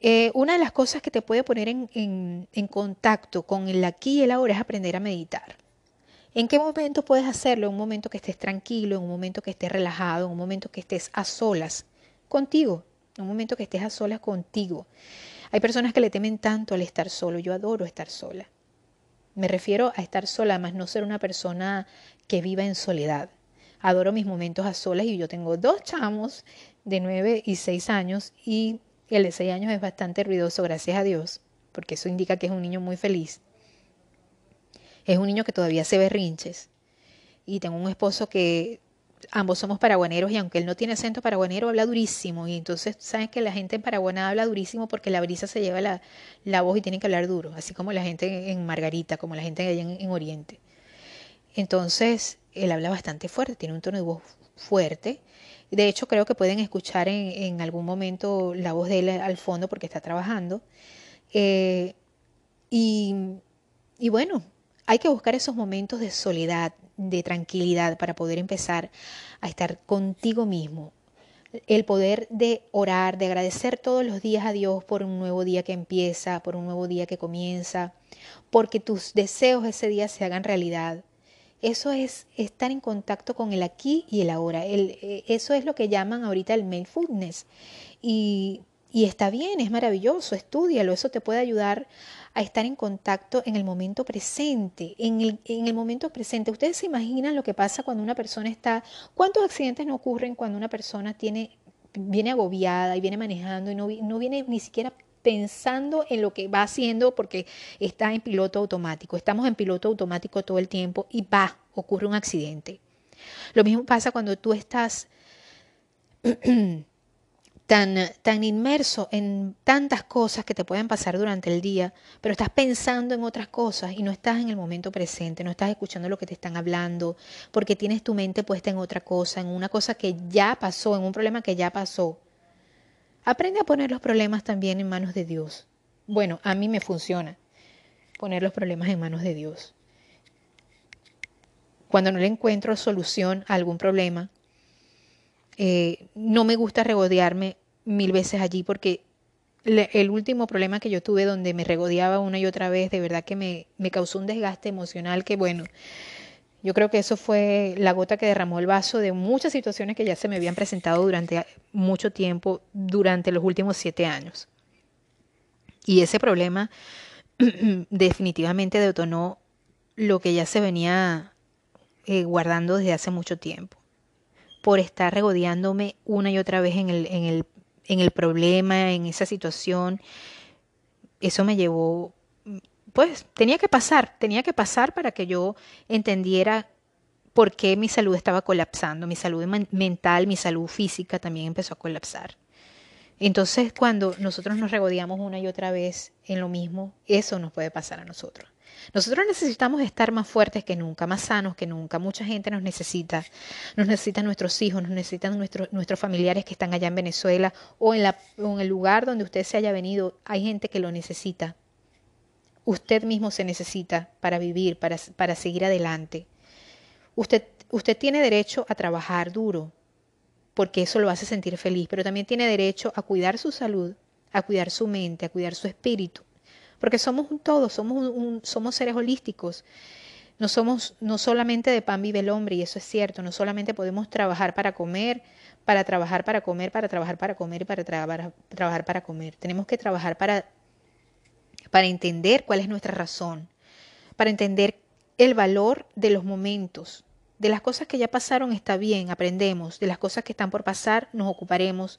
Eh, una de las cosas que te puede poner en, en contacto con el aquí y el ahora es aprender a meditar. ¿En qué momento puedes hacerlo? En un momento que estés tranquilo, en un momento que estés relajado, en un momento que estés a solas contigo, un momento que estés a solas contigo. Hay personas que le temen tanto al estar solo. Yo adoro estar sola. Me refiero a estar sola, más no ser una persona que viva en soledad. Adoro mis momentos a solas y yo tengo dos chamos de nueve y seis años y el de seis años es bastante ruidoso, gracias a Dios, porque eso indica que es un niño muy feliz. Es un niño que todavía se ve rinches. Y tengo un esposo que ambos somos paraguaneros y aunque él no tiene acento paraguanero, habla durísimo. Y entonces, ¿saben que la gente en Paraguana habla durísimo porque la brisa se lleva la, la voz y tiene que hablar duro? Así como la gente en Margarita, como la gente allá en, Oriente. Entonces, él habla bastante fuerte, tiene un tono de voz fuerte. De hecho, creo que pueden escuchar en, en algún momento la voz de él al fondo porque está trabajando. Eh, y, y bueno, hay que buscar esos momentos de soledad, de tranquilidad para poder empezar a estar contigo mismo. El poder de orar, de agradecer todos los días a Dios por un nuevo día que empieza, por un nuevo día que comienza, porque tus deseos ese día se hagan realidad. Eso es estar en contacto con el aquí y el ahora. El, eh, eso es lo que llaman ahorita el mindfulness. Y, y está bien, es maravilloso, estudialo, eso te puede ayudar a estar en contacto en el momento presente, en el, en el momento presente. Ustedes se imaginan lo que pasa cuando una persona está, ¿cuántos accidentes no ocurren cuando una persona tiene, viene agobiada y viene manejando y no, no viene ni siquiera pensando en lo que va haciendo porque está en piloto automático. Estamos en piloto automático todo el tiempo y va, ocurre un accidente. Lo mismo pasa cuando tú estás tan, tan inmerso en tantas cosas que te pueden pasar durante el día, pero estás pensando en otras cosas y no estás en el momento presente, no estás escuchando lo que te están hablando, porque tienes tu mente puesta en otra cosa, en una cosa que ya pasó, en un problema que ya pasó. Aprende a poner los problemas también en manos de Dios. Bueno, a mí me funciona poner los problemas en manos de Dios. Cuando no le encuentro solución a algún problema, eh, no me gusta regodearme mil veces allí porque el último problema que yo tuve donde me regodeaba una y otra vez, de verdad que me, me causó un desgaste emocional que bueno, yo creo que eso fue la gota que derramó el vaso de muchas situaciones que ya se me habían presentado durante mucho tiempo, durante los últimos siete años. Y ese problema definitivamente detonó lo que ya se venía eh, guardando desde hace mucho tiempo por estar regodeándome una y otra vez en el, en el, en el problema, en esa situación. Eso me llevó, pues tenía que pasar, tenía que pasar para que yo entendiera por qué mi salud estaba colapsando, mi salud mental, mi salud física también empezó a colapsar. Entonces, cuando nosotros nos regodeamos una y otra vez en lo mismo, eso nos puede pasar a nosotros. Nosotros necesitamos estar más fuertes que nunca, más sanos que nunca. Mucha gente nos necesita. Nos necesitan nuestros hijos, nos necesitan nuestros, nuestros familiares que están allá en Venezuela o en, la, en el lugar donde usted se haya venido. Hay gente que lo necesita. Usted mismo se necesita para vivir, para, para seguir adelante. Usted, usted tiene derecho a trabajar duro, porque eso lo hace sentir feliz, pero también tiene derecho a cuidar su salud, a cuidar su mente, a cuidar su espíritu porque somos un todo, somos, un, somos seres holísticos. No somos, no solamente de pan vive el hombre, y eso es cierto, no solamente podemos trabajar para comer, para trabajar para comer, para trabajar para comer y para trabajar para comer. Tenemos que trabajar para, para entender cuál es nuestra razón, para entender el valor de los momentos. De las cosas que ya pasaron está bien, aprendemos. De las cosas que están por pasar nos ocuparemos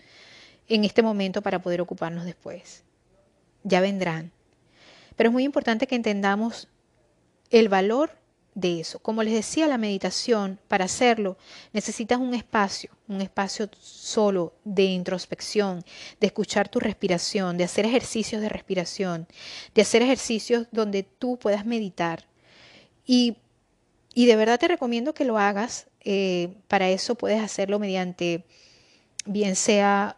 en este momento para poder ocuparnos después. Ya vendrán. Pero es muy importante que entendamos el valor de eso. Como les decía, la meditación, para hacerlo, necesitas un espacio, un espacio solo de introspección, de escuchar tu respiración, de hacer ejercicios de respiración, de hacer ejercicios donde tú puedas meditar. Y, y de verdad te recomiendo que lo hagas. Eh, para eso puedes hacerlo mediante, bien sea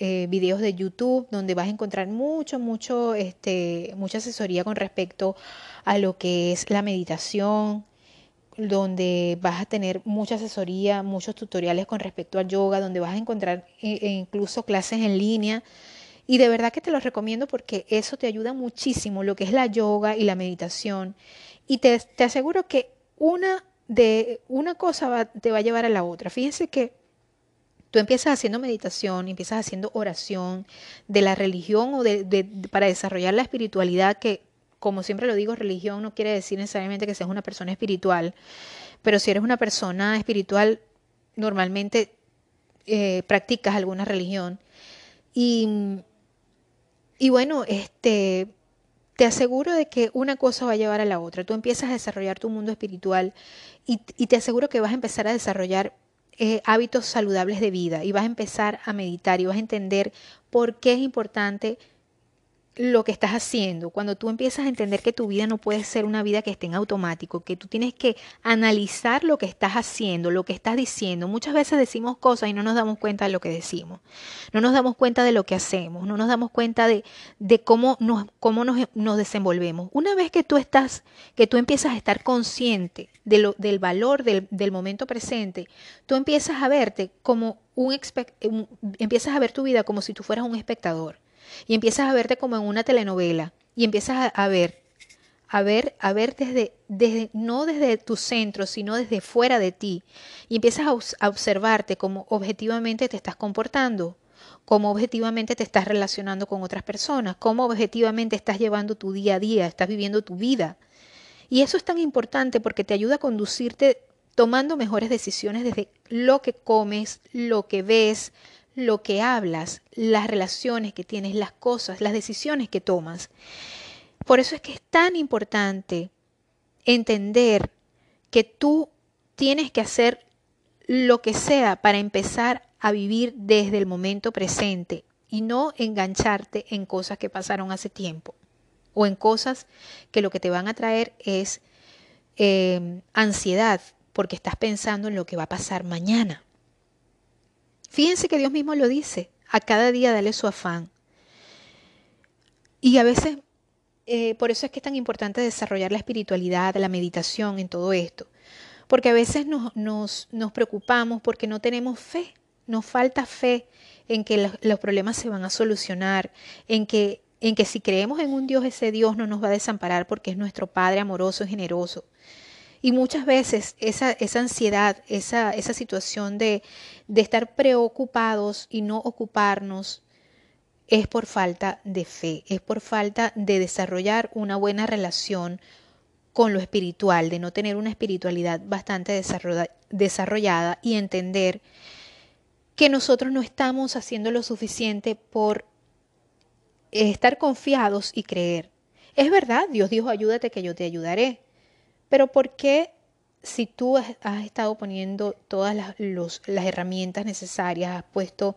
Eh, videos de YouTube donde vas a encontrar mucho, mucho, este, mucha asesoría con respecto a lo que es la meditación, donde vas a tener mucha asesoría, muchos tutoriales con respecto al yoga, donde vas a encontrar eh, e incluso clases en línea. Y de verdad que te los recomiendo porque eso te ayuda muchísimo, lo que es la yoga y la meditación. Y te, te aseguro que una, de, una cosa te va a llevar a la otra. Fíjense que Tú empiezas haciendo meditación, empiezas haciendo oración de la religión o de, para desarrollar la espiritualidad, que como siempre lo digo, religión no quiere decir necesariamente que seas una persona espiritual, pero si eres una persona espiritual, normalmente eh, practicas alguna religión. Y, y bueno, este, te aseguro de que una cosa va a llevar a la otra. Tú empiezas a desarrollar tu mundo espiritual y, y te aseguro que vas a empezar a desarrollar eh, hábitos saludables de vida y vas a empezar a meditar y vas a entender por qué es importante lo que estás haciendo, cuando tú empiezas a entender que tu vida no puede ser una vida que esté en automático, que tú tienes que analizar lo que estás haciendo, lo que estás diciendo. Muchas veces decimos cosas y no nos damos cuenta de lo que decimos, no nos damos cuenta de lo que hacemos, no nos damos cuenta de, de cómo, nos, cómo nos, nos, desenvolvemos. Una vez que tú estás, que tú empiezas a estar consciente de lo, del valor del, del momento presente, tú empiezas a verte como un, un, empiezas a ver tu vida como si tú fueras un espectador y empiezas a verte como en una telenovela y empiezas a, ver, a ver, a ver desde, desde, no desde tu centro, sino desde fuera de ti y empiezas a, observarte como objetivamente te estás comportando cómo objetivamente te estás relacionando con otras personas, cómo objetivamente estás llevando tu día a día, estás viviendo tu vida. Y eso es tan importante porque te ayuda a conducirte tomando mejores decisiones desde lo que comes, lo que ves, lo que hablas, las relaciones que tienes, las cosas, las decisiones que tomas. Por eso es que es tan importante entender que tú tienes que hacer lo que sea para empezar a vivir desde el momento presente y no engancharte en cosas que pasaron hace tiempo o en cosas que lo que te van a traer es eh, ansiedad porque estás pensando en lo que va a pasar mañana. Fíjense que Dios mismo lo dice, a cada día dale su afán. Y a veces, eh, por eso es que es tan importante desarrollar la espiritualidad, la meditación en todo esto, porque a veces nos, preocupamos porque no tenemos fe. Nos falta fe en que los, problemas se van a solucionar, en que, en que si creemos en un Dios, ese Dios no nos va a desamparar porque es nuestro Padre amoroso y generoso. Y muchas veces esa, esa ansiedad, esa, esa situación de, de estar preocupados y no ocuparnos, es por falta de fe, es por falta de desarrollar una buena relación con lo espiritual, de no tener una espiritualidad bastante desarrollada y entender que nosotros no estamos haciendo lo suficiente por estar confiados y creer. Es verdad, Dios dijo, ayúdate que yo te ayudaré. Pero ¿por qué si tú has estado poniendo todas las, herramientas necesarias, has puesto,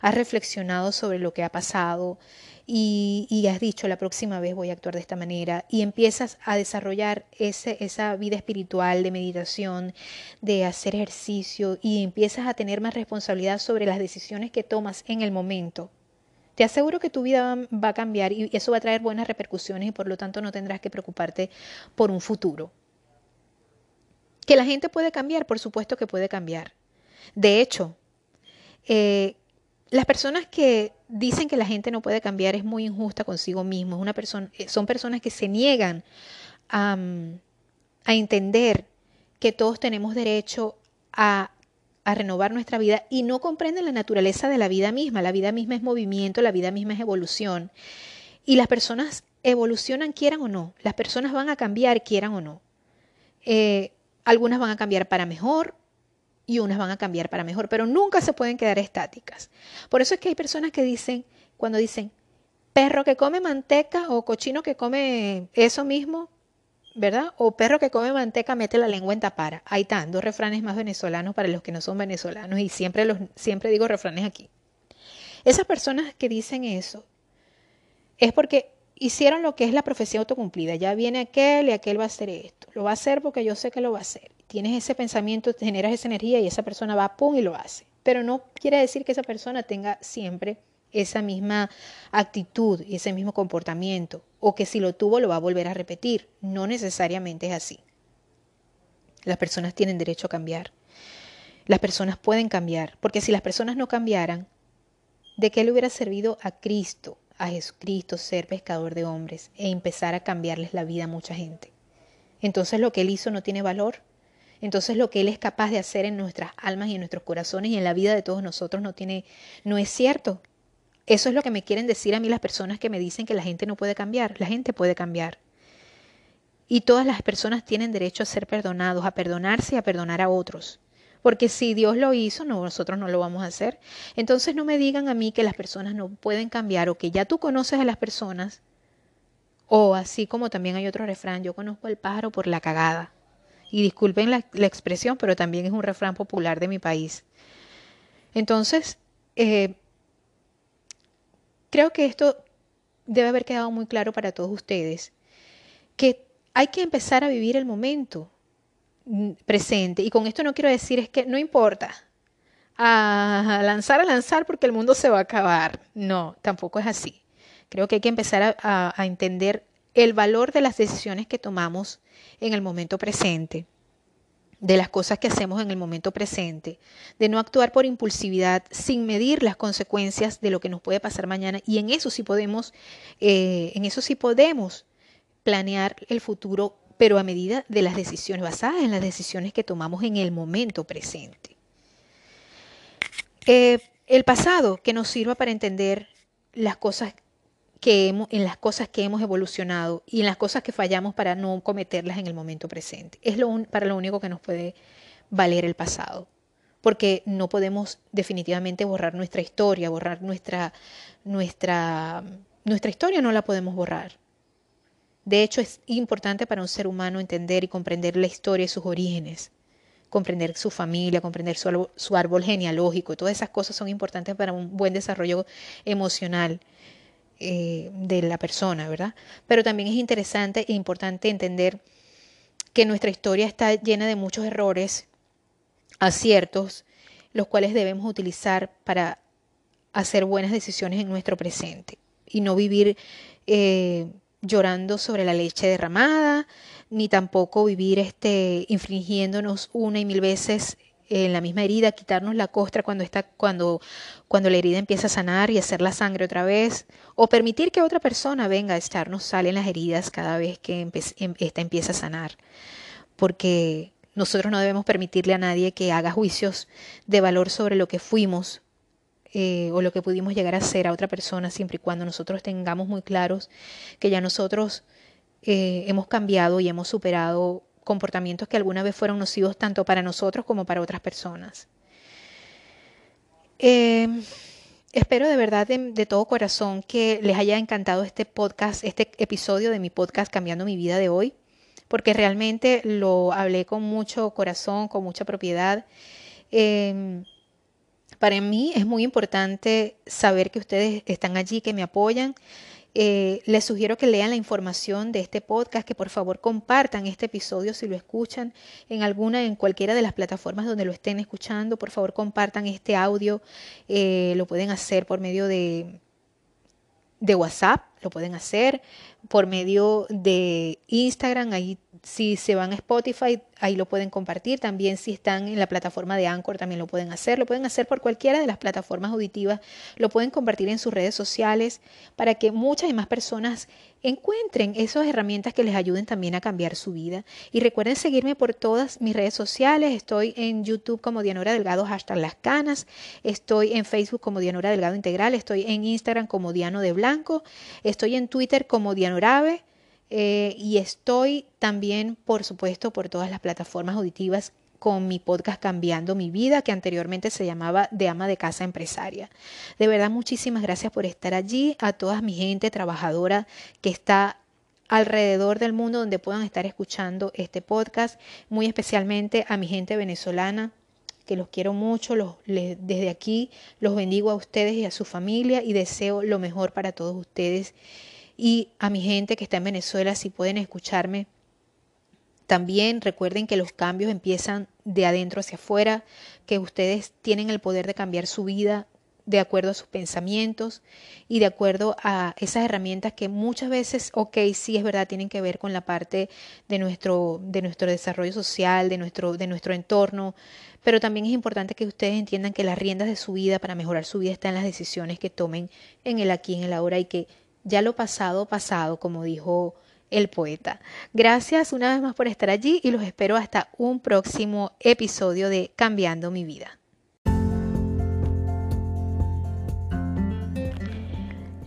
has reflexionado sobre lo que ha pasado, y, has dicho la próxima vez voy a actuar de esta manera y empiezas a desarrollar ese, esa vida espiritual de meditación, de hacer ejercicio y empiezas a tener más responsabilidad sobre las decisiones que tomas en el momento. Te aseguro que tu vida va a cambiar y eso va a traer buenas repercusiones y por lo tanto no tendrás que preocuparte por un futuro. Que la gente puede cambiar, por supuesto que puede cambiar. De hecho, eh, las personas que dicen que la gente no puede cambiar es muy injusta consigo mismo. una persona, eh, son personas que se niegan a, a entender que todos tenemos derecho a, a, renovar nuestra vida y no comprenden la naturaleza de la vida misma. La vida misma es movimiento, la vida misma es evolución. Y las personas evolucionan quieran o no. Las personas van a cambiar quieran o no. Eh, algunas van a cambiar para mejor, y unas van a cambiar para mejor, pero nunca se pueden quedar estáticas. Por eso es que hay personas que dicen, cuando dicen, perro que come manteca o cochino que come eso mismo, ¿verdad? O perro que come manteca mete la lengua en tapara. Ahí están, dos refranes más venezolanos para los que no son venezolanos y siempre, los, siempre digo refranes aquí. Esas personas que dicen eso es porque hicieron lo que es la profecía autocumplida. Ya viene aquel y aquel va a hacer esto. Lo va a hacer porque yo sé que lo va a hacer tienes ese pensamiento, generas esa energía y esa persona va, pum, y lo hace. Pero no quiere decir que esa persona tenga siempre esa misma actitud y ese mismo comportamiento, o que si lo tuvo lo va a volver a repetir. No necesariamente es así. Las personas tienen derecho a cambiar. Las personas pueden cambiar, porque si las personas no cambiaran, ¿de qué le hubiera servido a Cristo, a Jesucristo, ser pescador de hombres e empezar a cambiarles la vida a mucha gente? Entonces lo que él hizo no tiene valor entonces lo que Él es capaz de hacer en nuestras almas y en nuestros corazones y en la vida de todos nosotros no tiene, no es cierto. Eso es lo que me quieren decir a mí las personas que me dicen que la gente no puede cambiar. La gente puede cambiar. Y todas las personas tienen derecho a ser perdonados, a perdonarse y a perdonar a otros. Porque si Dios lo hizo, nosotros no lo vamos a hacer. Entonces no me digan a mí que las personas no pueden cambiar o que ya tú conoces a las personas. O así como también hay otro refrán, yo conozco al pájaro por la cagada y disculpen la, expresión, pero también es un refrán popular de mi país. Entonces, eh, creo que esto debe haber quedado muy claro para todos ustedes, que hay que empezar a vivir el momento presente. Y con esto no quiero decir es que no importa, a lanzar, a lanzar porque el mundo se va a acabar. No, tampoco es así. Creo que hay que empezar a, entender el valor de las decisiones que tomamos en el momento presente. de las cosas que hacemos en el momento presente, de no actuar por impulsividad sin medir las consecuencias de lo que nos puede pasar mañana y en eso sí podemos, eh, en eso sí podemos planear el futuro, pero a medida de las decisiones basadas en las decisiones que tomamos en el momento presente. Eh, el pasado que nos sirva para entender las cosas que hemos, en las cosas que hemos evolucionado y en las cosas que fallamos para no cometerlas en el momento presente. Es lo para lo único que nos puede valer el pasado, porque no podemos definitivamente borrar nuestra historia, borrar nuestra nuestra nuestra historia no la podemos borrar. De hecho, es importante para un ser humano entender y comprender la historia y sus orígenes, comprender su familia, comprender su, árbol genealógico. Todas esas cosas son importantes para un buen desarrollo emocional eh, de la persona, ¿verdad? Pero también es interesante e importante entender que nuestra historia está llena de muchos errores, aciertos, los cuales debemos utilizar para hacer buenas decisiones en nuestro presente y no vivir eh, llorando sobre la leche derramada, ni tampoco vivir este, infringiéndonos una y mil veces en la misma herida, quitarnos la costra cuando, está, cuando, cuando la herida empieza a sanar y hacer la sangre otra vez, o permitir que otra persona venga a echarnos sal en las heridas cada vez que em, esta empieza a sanar, porque nosotros no debemos permitirle a nadie que haga juicios de valor sobre lo que fuimos eh, o lo que pudimos llegar a ser a otra persona, siempre y cuando nosotros tengamos muy claros que ya nosotros eh, hemos cambiado y hemos superado comportamientos que alguna vez fueron nocivos tanto para nosotros como para otras personas. Eh, espero de verdad de, todo corazón que les haya encantado este podcast, este episodio de mi podcast Cambiando mi vida de hoy, porque realmente lo hablé con mucho corazón, con mucha propiedad. Para mí es muy importante saber que ustedes están allí, que me apoyan. Eh, les sugiero que lean la información de este podcast, que por favor compartan este episodio si lo escuchan en alguna, en cualquiera de las plataformas donde lo estén escuchando. Por favor compartan este audio. Eh, lo pueden hacer por medio de, de WhatsApp, lo pueden hacer por medio de Instagram. Ahí si se van a Spotify, ahí lo pueden compartir. También si están en la plataforma de Anchor, también lo pueden hacer. Lo pueden hacer por cualquiera de las plataformas auditivas. Lo pueden compartir en sus redes sociales para que muchas y más personas encuentren esas herramientas que les ayuden también a cambiar su vida. Y recuerden seguirme por todas mis redes sociales. Estoy en YouTube como Dianora Delgado, hasta las canas. Estoy en Facebook como Dianora Delgado Integral. Estoy en Instagram como Diano de Blanco. Estoy en Twitter como Dianorabe. Eh, y estoy también, por supuesto, por todas las plataformas auditivas con mi podcast Cambiando mi vida, que anteriormente se llamaba De ama de casa empresaria. De verdad, muchísimas gracias por estar allí, a toda mi gente trabajadora que está alrededor del mundo donde puedan estar escuchando este podcast, muy especialmente a mi gente venezolana, que los quiero mucho, los, desde aquí los bendigo a ustedes y a su familia y deseo lo mejor para todos ustedes y a mi gente que está en Venezuela, si pueden escucharme. También recuerden que los cambios empiezan de adentro hacia afuera, que ustedes tienen el poder de cambiar su vida de acuerdo a sus pensamientos y de acuerdo a esas herramientas que muchas veces, ok, sí es verdad, tienen que ver con la parte de nuestro, de nuestro desarrollo social, de nuestro, de nuestro entorno, pero también es importante que ustedes entiendan que las riendas de su vida para mejorar su vida están en las decisiones que tomen en el aquí, en el ahora y que ya lo pasado, pasado, como dijo el poeta. Gracias una vez más por estar allí y los espero hasta un próximo episodio de Cambiando mi vida.